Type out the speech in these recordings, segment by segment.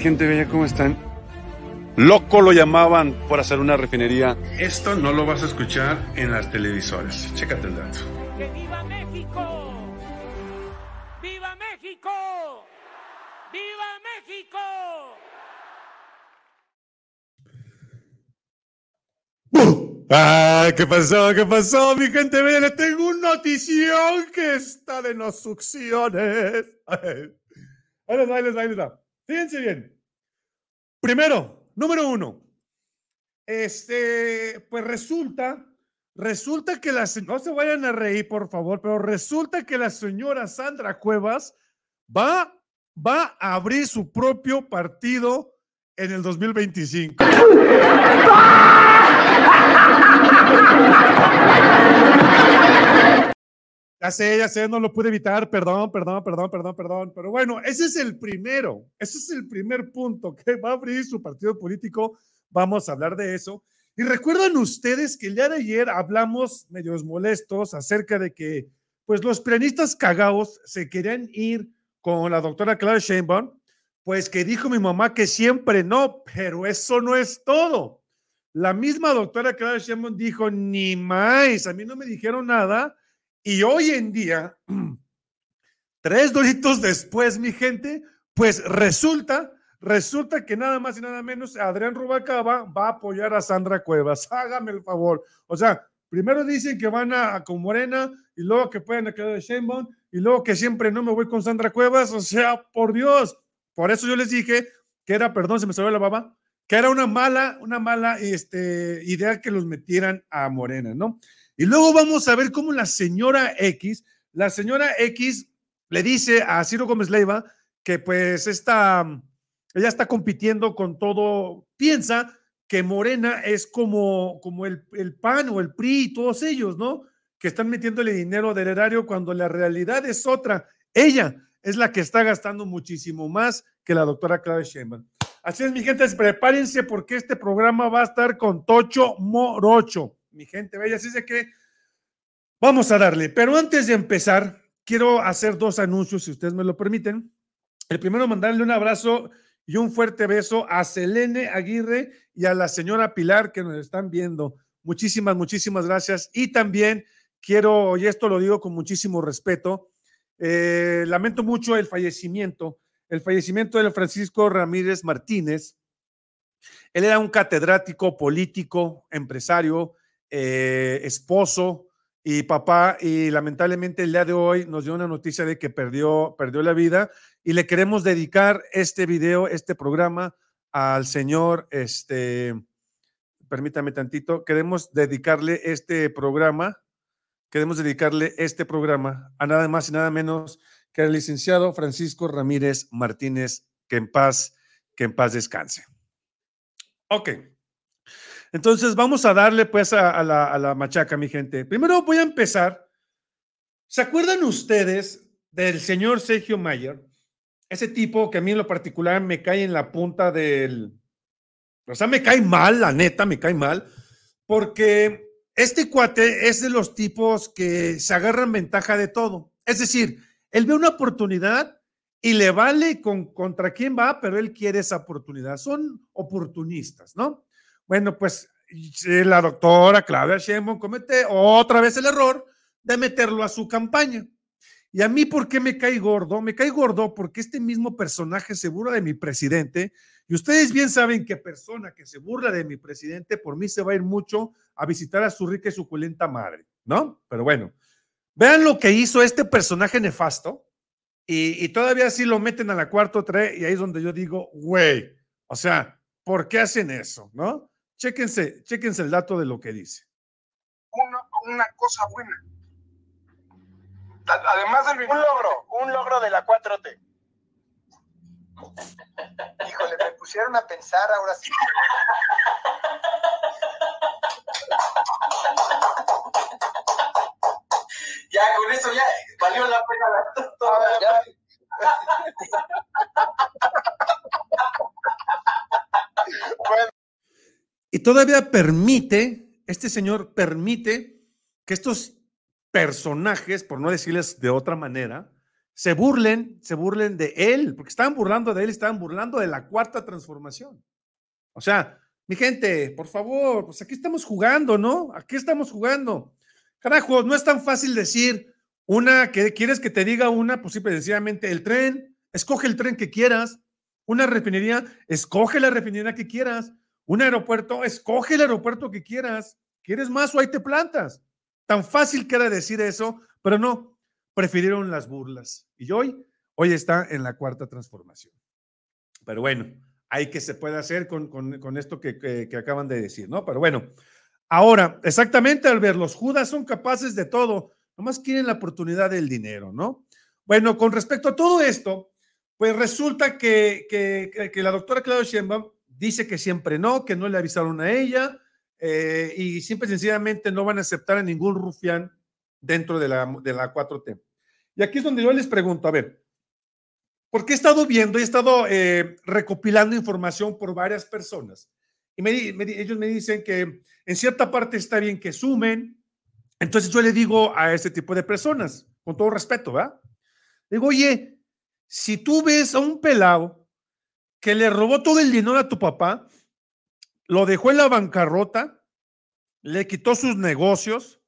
Mi gente bella, ¿cómo están? Loco lo llamaban por hacer una refinería. Esto no lo vas a escuchar en las televisoras. Chécate el dato. ¡Que viva México! ¡Viva México! ¡Viva México! ¡Ay, qué pasó! ¿Qué pasó, mi gente bella? Les tengo una notición que está de no succiones. Ahí les va, ahí les va, ahí les va. Fíjense bien. Primero, número uno. Este, pues resulta, resulta que la se- no se vayan a reír, por favor, pero resulta que la señora Sandra Cuevas va, va a abrir su propio partido en el 2025. Ya sé, ya sé, no lo pude evitar, perdón, perdón, perdón, perdón, perdón. Pero bueno, ese es el primero, ese es el primer punto que va a abrir su partido político. Vamos a hablar de eso. Y recuerdan ustedes que el día de ayer hablamos medios molestos acerca de que, pues, los pianistas cagados se querían ir con la doctora Clara Sheinbaum, pues que dijo mi mamá que siempre no, pero eso no es todo. La misma doctora Clara Sheinbaum dijo, ni más, a mí no me dijeron nada. Y hoy en día, tres doritos después, mi gente, pues resulta, resulta que nada más y nada menos Adrián Rubacaba va a apoyar a Sandra Cuevas. Hágame el favor. O sea, primero dicen que van a, con Morena y luego que pueden quedar de Sheinbaum y luego que siempre no me voy con Sandra Cuevas. O sea, por Dios. Por eso yo les dije que era, perdón, se me salió la baba, que era una mala, una mala este, idea que los metieran a Morena, ¿no? Y luego vamos a ver cómo la señora X, la señora X le dice a Ciro Gómez Leiva que pues esta, ella está compitiendo con todo, piensa que Morena es como, como el, el PAN o el PRI y todos ellos, ¿no? Que están metiéndole dinero del erario cuando la realidad es otra. Ella es la que está gastando muchísimo más que la doctora Clara Sheinbaum. Así es, mi gente, prepárense porque este programa va a estar con Tocho Morocho mi gente bella. Así es que vamos a darle. Pero antes de empezar, quiero hacer dos anuncios, si ustedes me lo permiten. El primero, mandarle un abrazo y un fuerte beso a Selene Aguirre y a la señora Pilar que nos están viendo. Muchísimas, muchísimas gracias. Y también quiero, y esto lo digo con muchísimo respeto, eh, lamento mucho el fallecimiento, el fallecimiento de Francisco Ramírez Martínez. Él era un catedrático político, empresario, eh, esposo y papá, y lamentablemente el día de hoy nos dio una noticia de que perdió, perdió la vida y le queremos dedicar este video, este programa al señor, este, permítame tantito, queremos dedicarle este programa, queremos dedicarle este programa a nada más y nada menos que al licenciado Francisco Ramírez Martínez, que en paz, que en paz descanse. Ok. Entonces vamos a darle pues a, la, a, la, machaca, mi gente. Primero voy a empezar. ¿Se acuerdan ustedes del señor Sergio Mayer? Ese tipo que a mí en lo particular me cae en la punta del... O sea, me cae mal, la neta, me cae mal, porque este cuate es de los tipos que se agarran ventaja de todo. Es decir, él ve una oportunidad y le vale con, contra quién va, pero él quiere esa oportunidad. Son oportunistas, ¿no? Bueno, pues la doctora Claudia Sheinbaum comete otra vez el error de meterlo a su campaña. Y a mí, ¿por qué me cae gordo? Me cae gordo porque este mismo personaje se burla de mi presidente. Y ustedes bien saben que persona que se burla de mi presidente, por mí se va a ir mucho a visitar a su rica y suculenta madre, ¿no? Pero bueno, vean lo que hizo este personaje nefasto. Y, todavía así lo meten a la cuarta otra y ahí es donde yo digo, güey, o sea, ¿por qué hacen eso? ¿No? Chéquense, chéquense el dato de lo que dice. Una, una cosa buena. Además del un logro, un logro de la 4T. Híjole, me pusieron a pensar ahora sí. Ya, con eso ya valió la pena la toda la... bueno. Y todavía permite, este señor permite que estos personajes, por no decirles de otra manera, se burlen, se burlen de él, porque estaban burlando de él, estaban burlando de la cuarta transformación. O sea, mi gente, por favor, pues aquí estamos jugando, ¿no? Aquí estamos jugando. Carajo, no es tan fácil decir una que quieres que te diga una, pues simple sencillamente el tren, escoge el tren que quieras. Una refinería, escoge la refinería que quieras. Un aeropuerto, escoge el aeropuerto que quieras. ¿Quieres más o ahí te plantas? Tan fácil que era decir eso, pero no, prefirieron las burlas. Y hoy, hoy está en la cuarta transformación. Pero bueno, hay que se puede hacer con, con, esto que, que, acaban de decir, ¿no? Pero bueno, ahora, exactamente al ver, los judas son capaces de todo, nomás quieren la oportunidad del dinero, ¿no? Bueno, con respecto a todo esto, pues resulta que, que, que la doctora Claudia Sheinbaum dice que siempre no, que no le avisaron a ella eh, y simple y sencillamente no van a aceptar a ningún rufián dentro de la, de la 4T. Y aquí es donde yo les pregunto, a ver, porque he estado viendo he estado eh, recopilando información por varias personas. Y ellos me dicen que en cierta parte está bien que sumen. Entonces yo le digo a ese tipo de personas, con todo respeto, ¿verdad? Digo, oye, si tú ves a un pelado que le robó todo el dinero a tu papá, lo dejó en la bancarrota, le quitó sus negocios,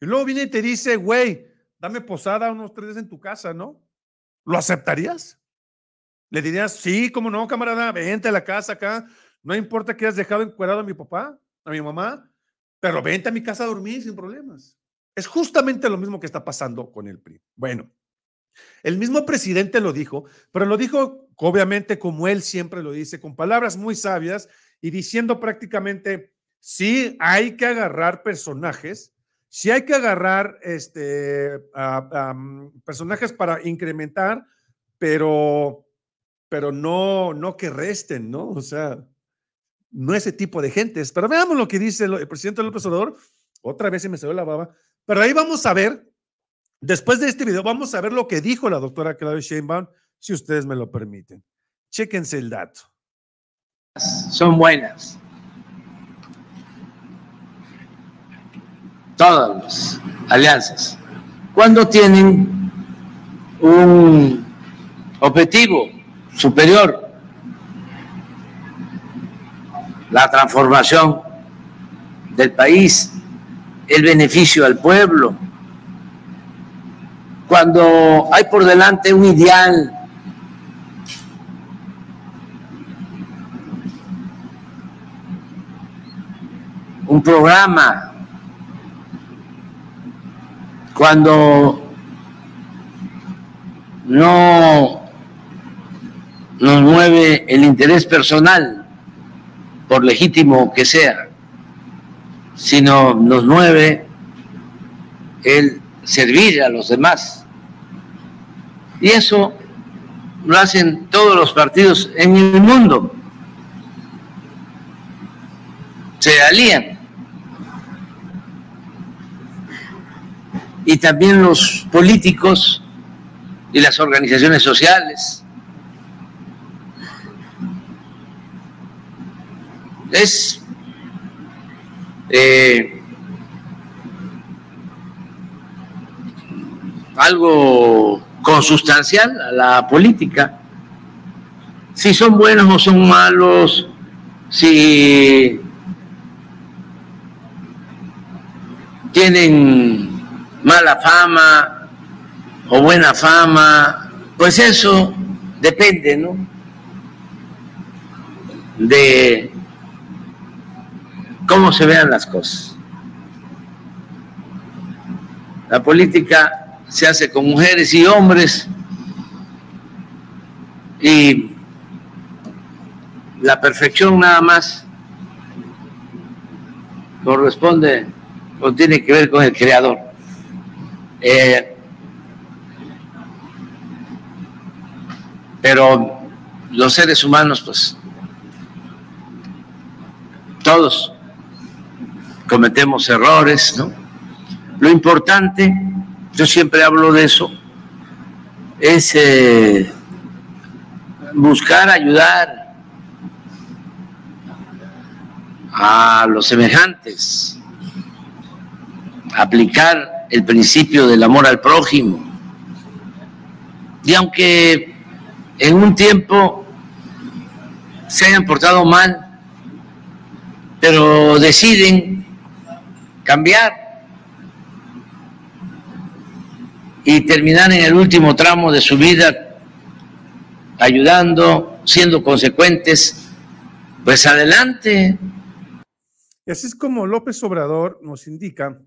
y luego viene y te dice, güey, dame posada unos tres días en tu casa, ¿no? ¿Lo aceptarías? Le dirías, sí, cómo no, camarada, vente a la casa acá. No importa que hayas dejado encuerado a mi papá, a mi mamá, pero vente a mi casa a dormir sin problemas. Es justamente lo mismo que está pasando con el PRI. Bueno, el mismo presidente lo dijo, pero lo dijo obviamente como él siempre lo dice, con palabras muy sabias y diciendo prácticamente, sí, hay que agarrar personajes si hay que agarrar este, mm, personajes para incrementar, pero, pero no, no que resten, ¿no? O sea, no ese tipo de gentes. Pero veamos lo que dice el, presidente López Obrador. Otra vez se me salió la baba. Pero ahí vamos a ver, después de este video, vamos a ver lo que dijo la doctora Claudia Sheinbaum, si ustedes me lo permiten. Chéquense el dato. Son buenas. todas las alianzas, cuando tienen un objetivo superior, la transformación del país, el beneficio al pueblo, cuando hay por delante un ideal un programa cuando no nos mueve el interés personal, por legítimo que sea, sino nos mueve el servir a los demás. Y eso lo hacen todos los partidos en el mundo. Se alían y también los políticos y las organizaciones sociales. Es eh, algo consustancial a la política. Si son buenos o son malos, si tienen mala fama o buena fama, pues eso depende, ¿no? De cómo se vean las cosas. La política se hace con mujeres y hombres y la perfección nada más corresponde o tiene que ver con el creador. Eh, pero los seres humanos, pues, todos cometemos errores, ¿no? Lo importante, yo siempre hablo de eso, es eh, buscar ayudar a los semejantes, aplicar el principio del amor al prójimo, Y aunque en un tiempo se hayan portado mal, pero deciden cambiar y terminar en el último tramo de su vida ayudando, siendo consecuentes, pues adelante. Y así es como López Obrador nos indica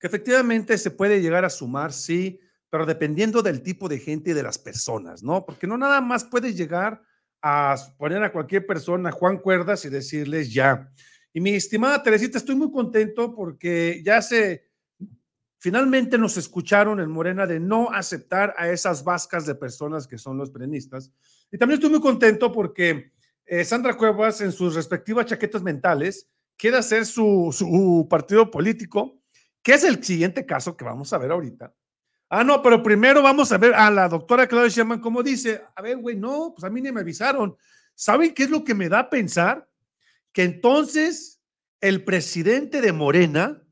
que efectivamente se puede llegar a sumar, sí, pero dependiendo del tipo de gente y de las personas, ¿no? Porque no nada más puedes llegar a poner a cualquier persona Juan Cuerdas y decirles ya. Y mi estimada Teresita, estoy muy contento porque ya se, finalmente nos escucharon en Morena de no aceptar a esas vascas de personas que son los perenistas. Y también estoy muy contento porque eh, Sandra Cuevas en sus respectivas chaquetas mentales quiere hacer su, partido político, que es el siguiente caso que vamos a ver ahorita. Ah, no, pero primero vamos a ver a la doctora Claudia Sheinbaum cómo dice, a ver, güey, no, pues a mí ni me avisaron. ¿Saben qué es lo que me da a pensar? Que entonces el presidente de Morena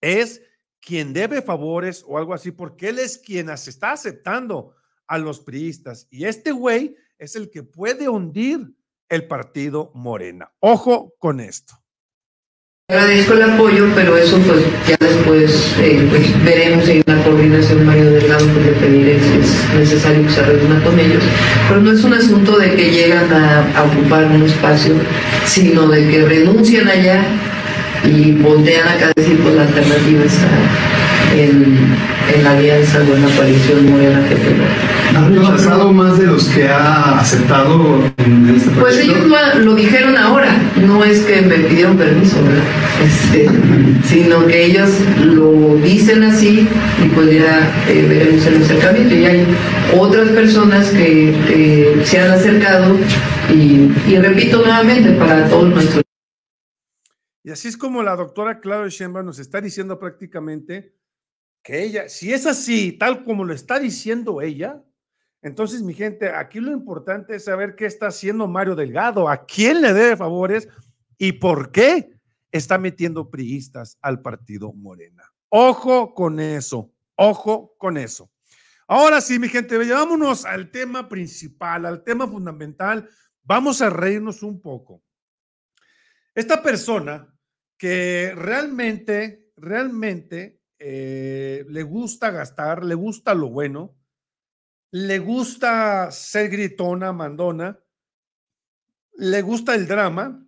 es quien debe favores o algo así, porque él es quien está aceptando a los priistas. Y este güey es el que puede hundir el partido Morena. Ojo con esto. Agradezco el apoyo, pero eso pues ya después eh, pues, veremos en la coordinación Mario Delgado, le pediré si es necesario que se reúna con ellos. Pero no es un asunto de que llegan a, a ocupar un espacio, sino de que renuncian allá y voltean acá a decir pues la alternativa está en, en la alianza o en la coalición morena que tenemos. ¿Ha rechazado más de los que ha aceptado en este Pues ellos lo, dijeron ahora, no es que me pidieron permiso, ¿verdad? Este, sino que ellos lo dicen así y pues ya eh, veremos el acercamiento. Y hay otras personas que, que se han acercado y, y repito nuevamente para todos nuestros Y así es como la doctora Claudia Sheinbaum nos está diciendo prácticamente que ella, si es así, tal como lo está diciendo ella, entonces, mi gente, aquí lo importante es saber qué está haciendo Mario Delgado, a quién le debe favores y por qué está metiendo priistas al partido Morena. Ojo con eso, ojo con eso. Ahora sí, mi gente, vámonos al tema principal, al tema fundamental. Vamos a reírnos un poco. Esta persona que realmente, realmente eh, le gusta gastar, le gusta lo bueno, le gusta ser gritona, mandona, le gusta el drama,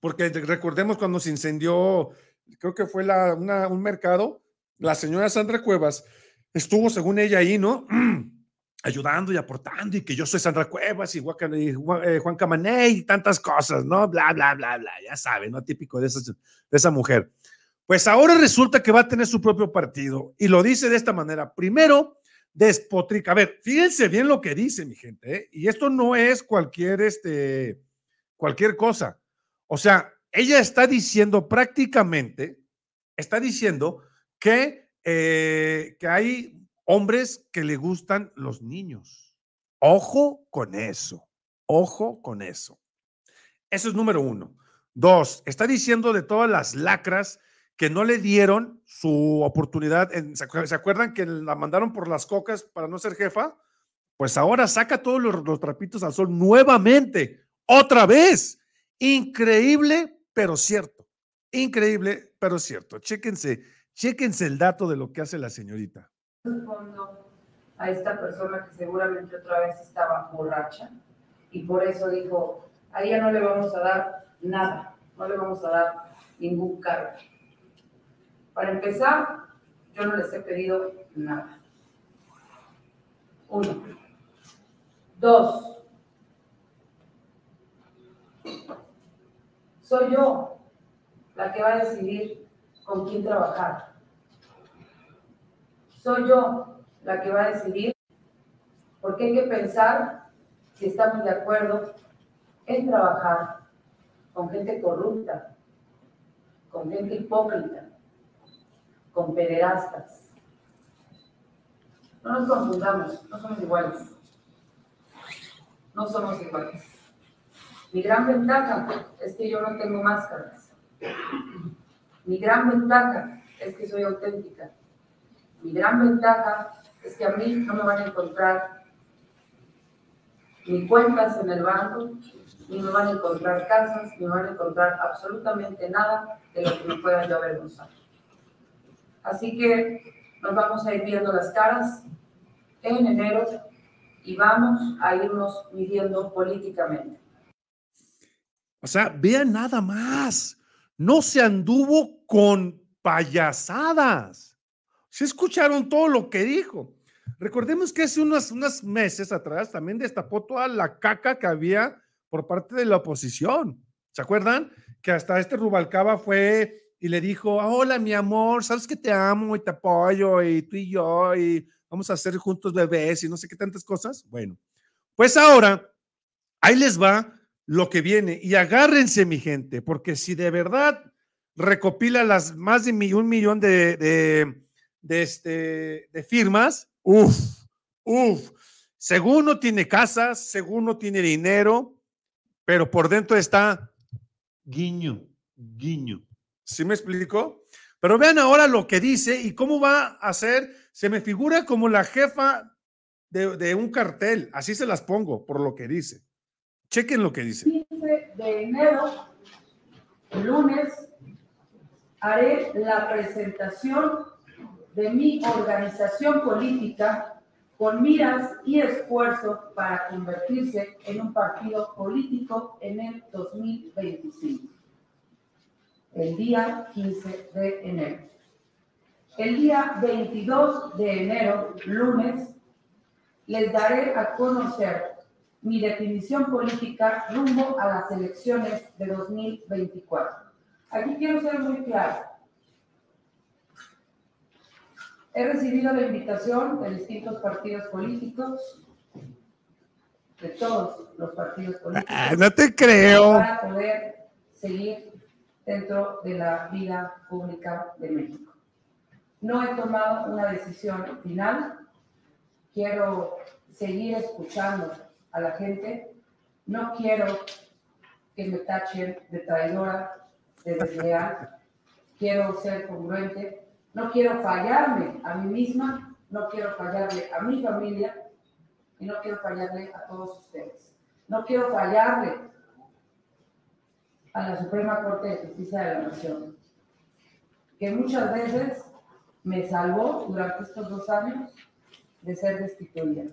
porque recordemos cuando se incendió, creo que fue la, un mercado, la señora Sandra Cuevas estuvo, según ella, ahí, ¿no? Ayudando y aportando, y que yo soy Sandra Cuevas y, Juan, eh, Juan Camané y tantas cosas, ¿no? Bla, bla, bla, bla, ya saben, ¿no? Típico de, esas- de esa mujer. Pues ahora resulta que va a tener su propio partido y lo dice de esta manera. Primero, despotrica. A ver, fíjense bien lo que dice mi gente, ¿eh? y esto no es cualquier, este, cualquier cosa. O sea, ella está diciendo prácticamente, está diciendo que, eh, que hay hombres que le gustan los niños. Ojo con eso, ojo con eso. Eso es número uno. Dos, está diciendo de todas las lacras que no le dieron su oportunidad. en- ¿se, acuer- se acuerdan que la mandaron por las cocas para no ser jefa? Pues ahora saca todos los, los trapitos al sol nuevamente, otra vez. Increíble, pero cierto. Increíble, pero cierto. Chéquense, chéquense el dato de lo que hace la señorita. Fondo a esta persona que seguramente otra vez estaba borracha y por eso dijo, a ella no le vamos a dar nada, no le vamos a dar ningún cargo. Para empezar, yo no les he pedido nada. Uno. Dos. Soy yo la que va a decidir con quién trabajar soy yo la que va a decidir, porque hay que pensar si estamos de acuerdo en trabajar con gente corrupta, con gente hipócrita, con pederastas. No nos confundamos, no somos iguales. No somos iguales. Mi gran ventaja es que yo no tengo máscaras. Mi gran ventaja es que soy auténtica. Mi gran ventaja es que a mí no me van a encontrar ni cuentas en el banco, ni me van a encontrar casas, ni me van a encontrar absolutamente nada de lo que me pueda yo avergonzar. Así que nos vamos a ir viendo las caras en enero y vamos a irnos midiendo políticamente. O sea, vean nada más. No se anduvo con payasadas. Se escucharon todo lo que dijo. Recordemos que hace unos, unos meses atrás también destapó toda la caca que había por parte de la oposición. ¿Se acuerdan? Que hasta este Rubalcaba fue y le dijo, "Ah, hola mi amor, sabes que te amo y te apoyo y tú y yo y vamos a hacer juntos bebés y no sé qué tantas cosas. Bueno, pues ahora, ahí les va lo que viene y agárrense mi gente, porque si de verdad recopila las más de un millón de, de este, de firmas, uff, uff, según no tiene casas, según no tiene dinero, pero por dentro está guiño, guiño. ¿Sí me explico? Pero vean ahora lo que dice y cómo va a ser. Se me figura como la jefa de, de un cartel. Así se las pongo por lo que dice. Chequen lo que dice. 15 de enero, lunes, haré la presentación de mi organización política con miras y esfuerzo para convertirse en un partido político en el 2025. El día 15 de enero. El día 22 de enero, lunes, les daré a conocer mi definición política rumbo a las elecciones de 2024. Aquí quiero ser muy claro. He recibido la invitación de distintos partidos políticos, de todos los partidos políticos, Ah, no te creo. para poder seguir dentro de la vida pública de México. No he tomado una decisión final. Quiero seguir escuchando a la gente. No quiero que me tachen de traidora, de desleal. Quiero ser congruente. No quiero fallarme a mí misma. No quiero fallarle a mi familia. Y no quiero fallarle a todos ustedes. No quiero fallarle a la Suprema Corte de Justicia de la Nación, que muchas veces me salvó durante estos dos años de ser destituida.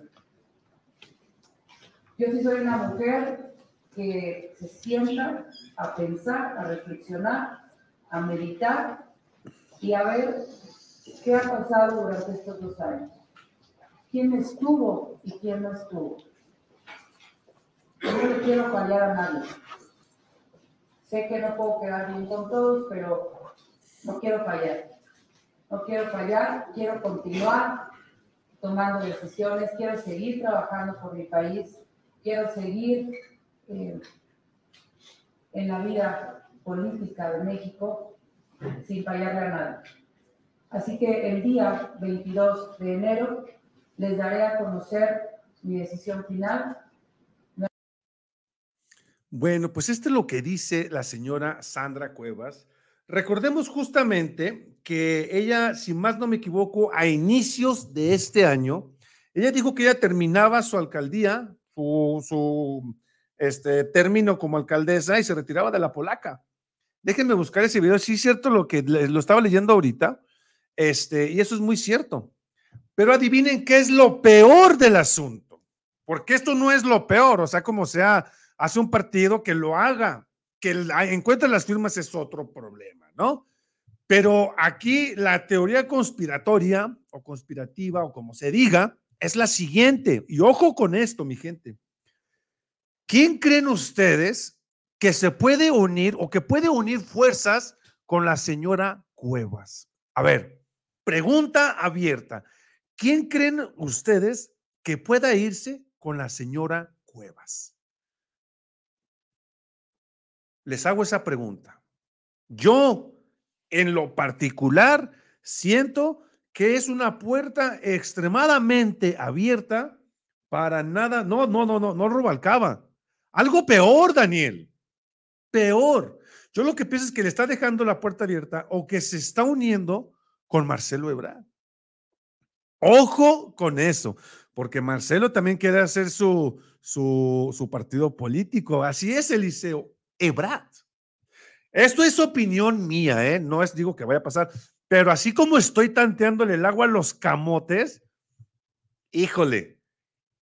Yo sí soy una mujer que se sienta a pensar, a reflexionar, a meditar y a ver qué ha pasado durante estos dos años. ¿Quién estuvo y quién no estuvo? Yo no le quiero fallar a nadie. Sé que no puedo quedar bien con todos, pero no quiero fallar. No quiero fallar, quiero continuar tomando decisiones, quiero seguir trabajando por mi país, quiero seguir eh, en la vida política de México sin fallarle a nadie. Así que el día 22 de enero les daré a conocer mi decisión final Bueno, pues esto es lo que dice la señora Sandra Cuevas. Recordemos justamente que ella, si más no me equivoco, a inicios de este año, ella dijo que ella terminaba su alcaldía, su, su este, término como alcaldesa y se retiraba de la polaca. Déjenme buscar ese video. Sí, es cierto lo que lo estaba leyendo ahorita. Este, y eso es muy cierto. Pero adivinen qué es lo peor del asunto. Porque esto no es lo peor. O sea, como sea, hace un partido que lo haga, que la- encuentre las firmas es otro problema, ¿no? Pero aquí la teoría conspiratoria o conspirativa o como se diga es la siguiente. Y ojo con esto, mi gente. ¿Quién creen ustedes que se puede unir o que puede unir fuerzas con la señora Cuevas? A ver, pregunta abierta. ¿Quién creen ustedes que pueda irse con la señora Cuevas? Les hago esa pregunta. Yo, en lo particular, siento que es una puerta extremadamente abierta para nada. No, no, no, no, no Rubalcaba. Algo peor, Daniel. Peor. Yo lo que pienso es que le está dejando la puerta abierta o que se está uniendo con Marcelo Ebrard. Ojo con eso, porque Marcelo también quiere hacer su, su, su partido político. Así es, Eliseo Ebrard. Esto es opinión mía, ¿eh? No es digo que vaya a pasar, pero así como estoy tanteándole el agua a los camotes, híjole,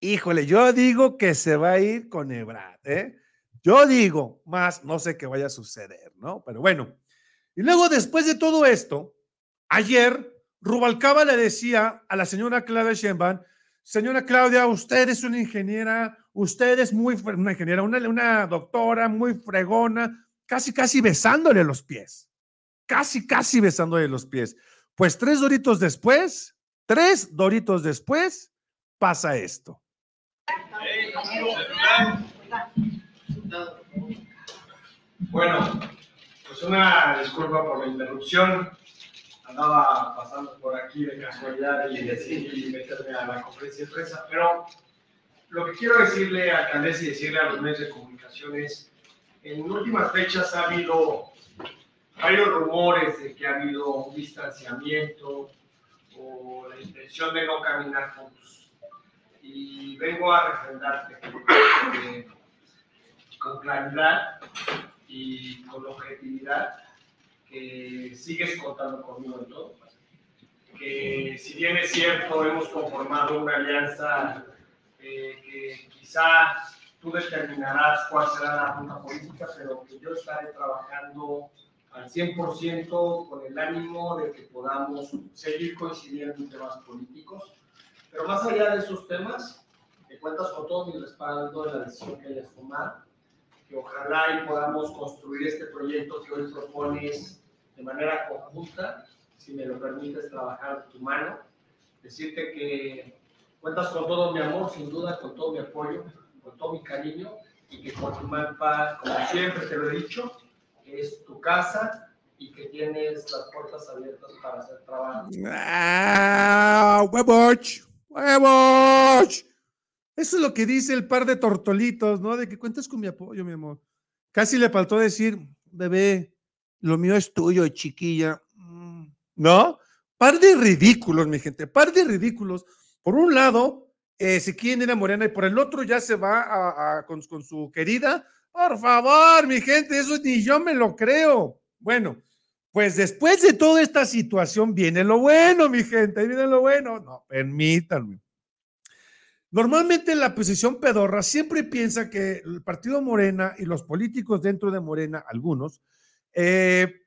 híjole, yo digo que se va a ir con Ebrard, ¿eh? Yo digo, más no sé qué vaya a suceder, ¿no? Pero bueno. Y luego, después de todo esto, ayer Rubalcaba le decía a la señora Claudia Sheinbaum, señora Claudia, usted es una ingeniera, usted es muy, una ingeniera, una, una doctora muy fregona, casi, casi besándole los pies, casi, casi besándole los pies. Pues tres doritos después, tres doritos después, pasa esto. Bueno, pues una disculpa por la interrupción. Andaba pasando por aquí de casualidad y decir y meterme a la conferencia de prensa, pero lo que quiero decirle, alcaldesa, y decirle a los medios de comunicación es, en últimas fechas ha habido varios rumores de que ha habido un distanciamiento o la intención de no caminar juntos. Y vengo a refrendarte que con claridad y con objetividad que sigues contando conmigo en todo. Que si bien es cierto, hemos conformado una alianza eh, que quizá tú determinarás cuál será la ruta política, pero que yo estaré trabajando al 100% con el ánimo de que podamos seguir coincidiendo en temas políticos. Pero más allá de esos temas, que cuentas con todo mi respaldo en la decisión que hayas tomado ojalá y podamos construir este proyecto que hoy propones de manera conjunta, si me lo permites trabajar tu mano, decirte que cuentas con todo mi amor, sin duda, con todo mi apoyo, con todo mi cariño, y que Coajimalpa, como siempre te lo he dicho, es tu casa y que tienes las puertas abiertas para hacer trabajo. ¡Ah! ¡Huevoch! ¡Huevoch! Eso es lo que dice el par de tortolitos, ¿no? De que cuentas con mi apoyo, mi amor. Casi le faltó decir, bebé, lo mío es tuyo, chiquilla. Mm, ¿No? Par de ridículos, mi gente, par de ridículos. Por un lado, eh, quieren ir a Morena y por el otro ya se va con su querida. Por favor, mi gente, eso ni yo me lo creo. Bueno, pues después de toda esta situación viene lo bueno, mi gente, viene lo bueno. No, permítanme. Normalmente la posición pedorra siempre piensa que el partido Morena y los políticos dentro de Morena, algunos, eh,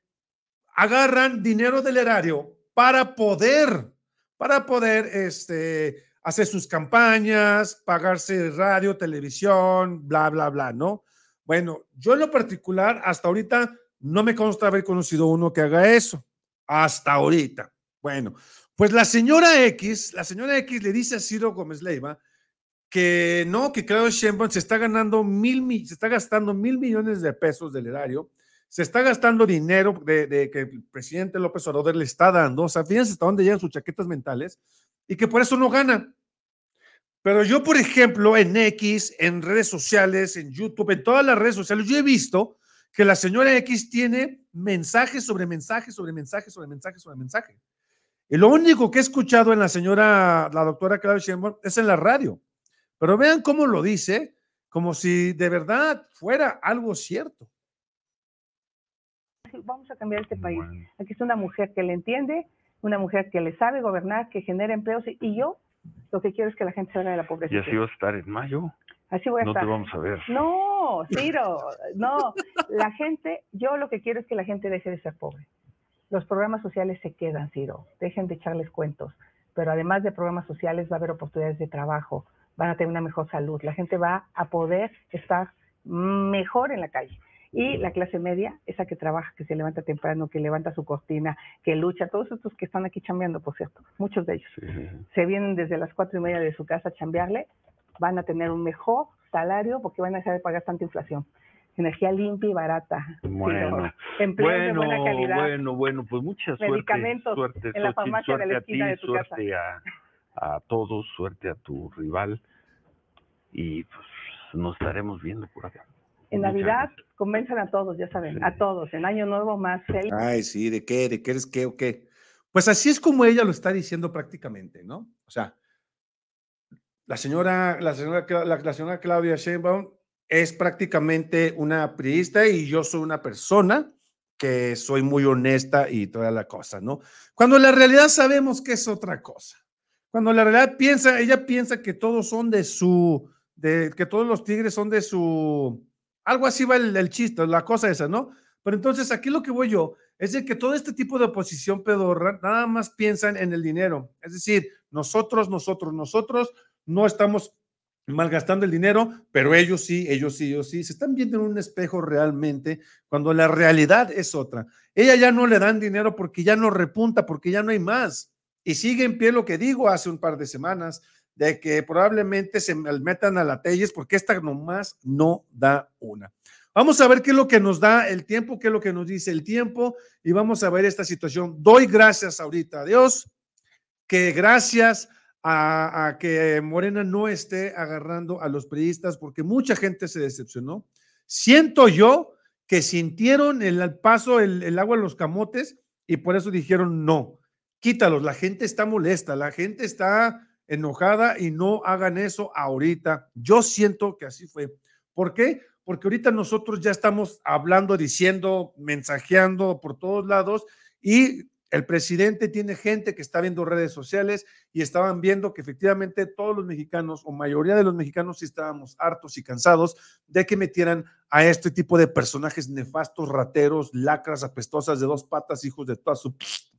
agarran dinero del erario para poder, para poder este, hacer sus campañas, pagarse radio, televisión, bla, bla, bla, ¿no? Bueno, yo en lo particular, hasta ahorita no me consta haber conocido uno que haga eso. Hasta ahorita. Bueno, pues la señora X, la señora X le dice a Ciro Gómez Leiva que no, que Claudio Sheinbaum se está ganando mil, se está gastando mil millones de pesos del erario, se está gastando dinero de, que el presidente López Obrador le está dando, o sea, fíjense hasta dónde llegan sus chaquetas mentales, y que por eso no gana. Pero yo, por ejemplo, en X, en redes sociales, en YouTube, en todas las redes sociales, yo he visto que la señora X tiene mensajes sobre mensajes, sobre mensajes, sobre mensajes, sobre mensajes. Y lo único que he escuchado en la señora, la doctora Claudia Sheinbaum, es en la radio. Pero vean cómo lo dice, como si de verdad fuera algo cierto. Vamos a cambiar este país. Aquí está una mujer que le entiende, una mujer que le sabe gobernar, que genera empleos y yo lo que quiero es que la gente salga de la pobreza. Y así vas a estar en mayo. Así voy a no estar. te vamos a ver. No, Ciro, no. La gente, yo lo que quiero es que la gente deje de ser pobre. Los programas sociales se quedan, Ciro. Dejen de echarles cuentos. Pero además de programas sociales va a haber oportunidades de trabajo van a tener una mejor salud, la gente va a poder estar mejor en la calle. Y la clase media, esa que trabaja, que se levanta temprano, que levanta su cortina, que lucha, todos estos que están aquí chambeando, por cierto, muchos de ellos, se vienen desde las cuatro y media de su casa a chambearle, van a tener un mejor salario porque van a dejar de pagar tanta inflación. Energía limpia y barata. Bueno, empleo bueno, de buena calidad. bueno, bueno, pues mucha suerte. Medicamentos suerte, en la farmacia de la a ti, esquina de tu casa. a, a todos, suerte a tu rival y pues nos estaremos viendo por acá. En Navidad convenzan a todos, ya saben, a todos. En Año Nuevo más feliz. Ay, sí, ¿de qué? ¿De qué eres qué o qué? Pues así es como ella lo está diciendo prácticamente, ¿no? O sea, la señora, la señora, la, la señora Claudia Sheinbaum es prácticamente una priista y yo soy una persona que soy muy honesta y toda la cosa, ¿no? Cuando la realidad sabemos que es otra cosa. Cuando la realidad piensa, ella piensa que todos son de su, de que todos los tigres son de su, algo así va el, el chiste, la cosa esa, ¿no? Pero entonces aquí lo que voy yo es de que todo este tipo de oposición pedorra nada más piensan en el dinero. Es decir, nosotros, nosotros, nosotros no estamos malgastando el dinero, pero ellos sí, ellos sí, ellos sí, se están viendo en un espejo realmente cuando la realidad es otra. Ella ya no le dan dinero porque ya no repunta, porque ya no hay más. Y sigue en pie lo que digo hace un par de semanas, de que probablemente se metan a la Telles porque esta nomás no da una. Vamos a ver qué es lo que nos da el tiempo, qué es lo que nos dice el tiempo y vamos a ver esta situación. Doy gracias ahorita a Dios, que gracias a, a, que Morena no esté agarrando a los periodistas porque mucha gente se decepcionó. Siento yo que sintieron el paso, el, agua en los camotes y por eso dijeron no, quítalos. La gente está molesta, la gente está enojada y no hagan eso ahorita. Yo siento que así fue. ¿Por qué? porque ahorita nosotros ya estamos hablando, diciendo, mensajeando por todos lados y el presidente tiene gente que está viendo redes sociales y estaban viendo que efectivamente todos los mexicanos o mayoría de los mexicanos estábamos hartos y cansados de que metieran a este tipo de personajes nefastos, rateros, lacras apestosas de dos patas, hijos de todas sus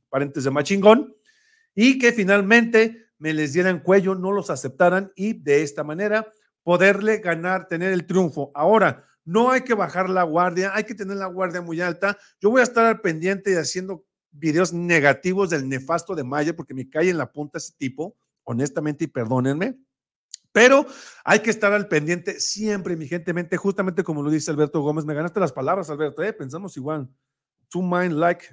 parientes de machingón y que finalmente me les dieran cuello, no los aceptaran y de esta manera poderle ganar, tener el triunfo. Ahora, no hay que bajar la guardia, hay que tener la guardia muy alta. Yo voy a estar al pendiente y haciendo videos negativos del nefasto de Maya porque me cae en la punta ese tipo, honestamente, y perdónenme. Pero hay que estar al pendiente siempre, mi gente, mente, justamente como lo dice Alberto Gómez. Me ganaste las palabras, Alberto, ¿eh? pensamos igual. Tu mind like,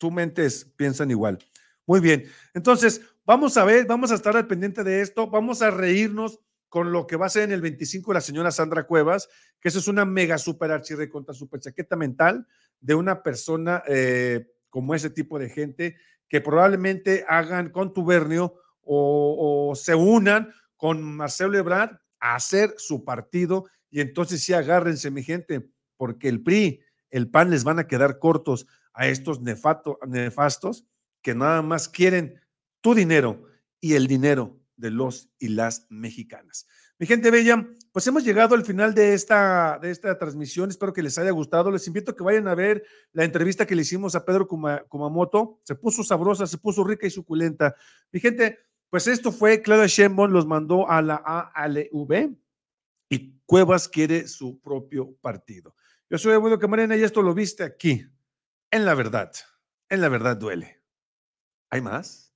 tu mentes piensan igual. Muy bien. Entonces, vamos a ver, vamos a estar al pendiente de esto, vamos a reírnos con lo que va a ser en el 25 la señora Sandra Cuevas, que eso es una mega super archirre contra super chaqueta mental de una persona eh, como ese tipo de gente que probablemente hagan contubernio o, o se unan con Marcelo Ebrard a hacer su partido y entonces sí agárrense mi gente, porque el PRI, el PAN les van a quedar cortos a estos nefato, nefastos que nada más quieren tu dinero y el dinero de los y las mexicanas. Mi gente bella, pues hemos llegado al final de esta, de esta transmisión. Espero que les haya gustado. Les invito a que vayan a ver la entrevista que le hicimos a Pedro Kumamoto. Se puso sabrosa, se puso rica y suculenta. Mi gente, pues esto fue Claudia Sheinbaum, los mandó a la ALV y Cuevas quiere su propio partido. Yo soy Eduardo Camarena y esto lo viste aquí, en la verdad. En la verdad duele. ¿Hay más?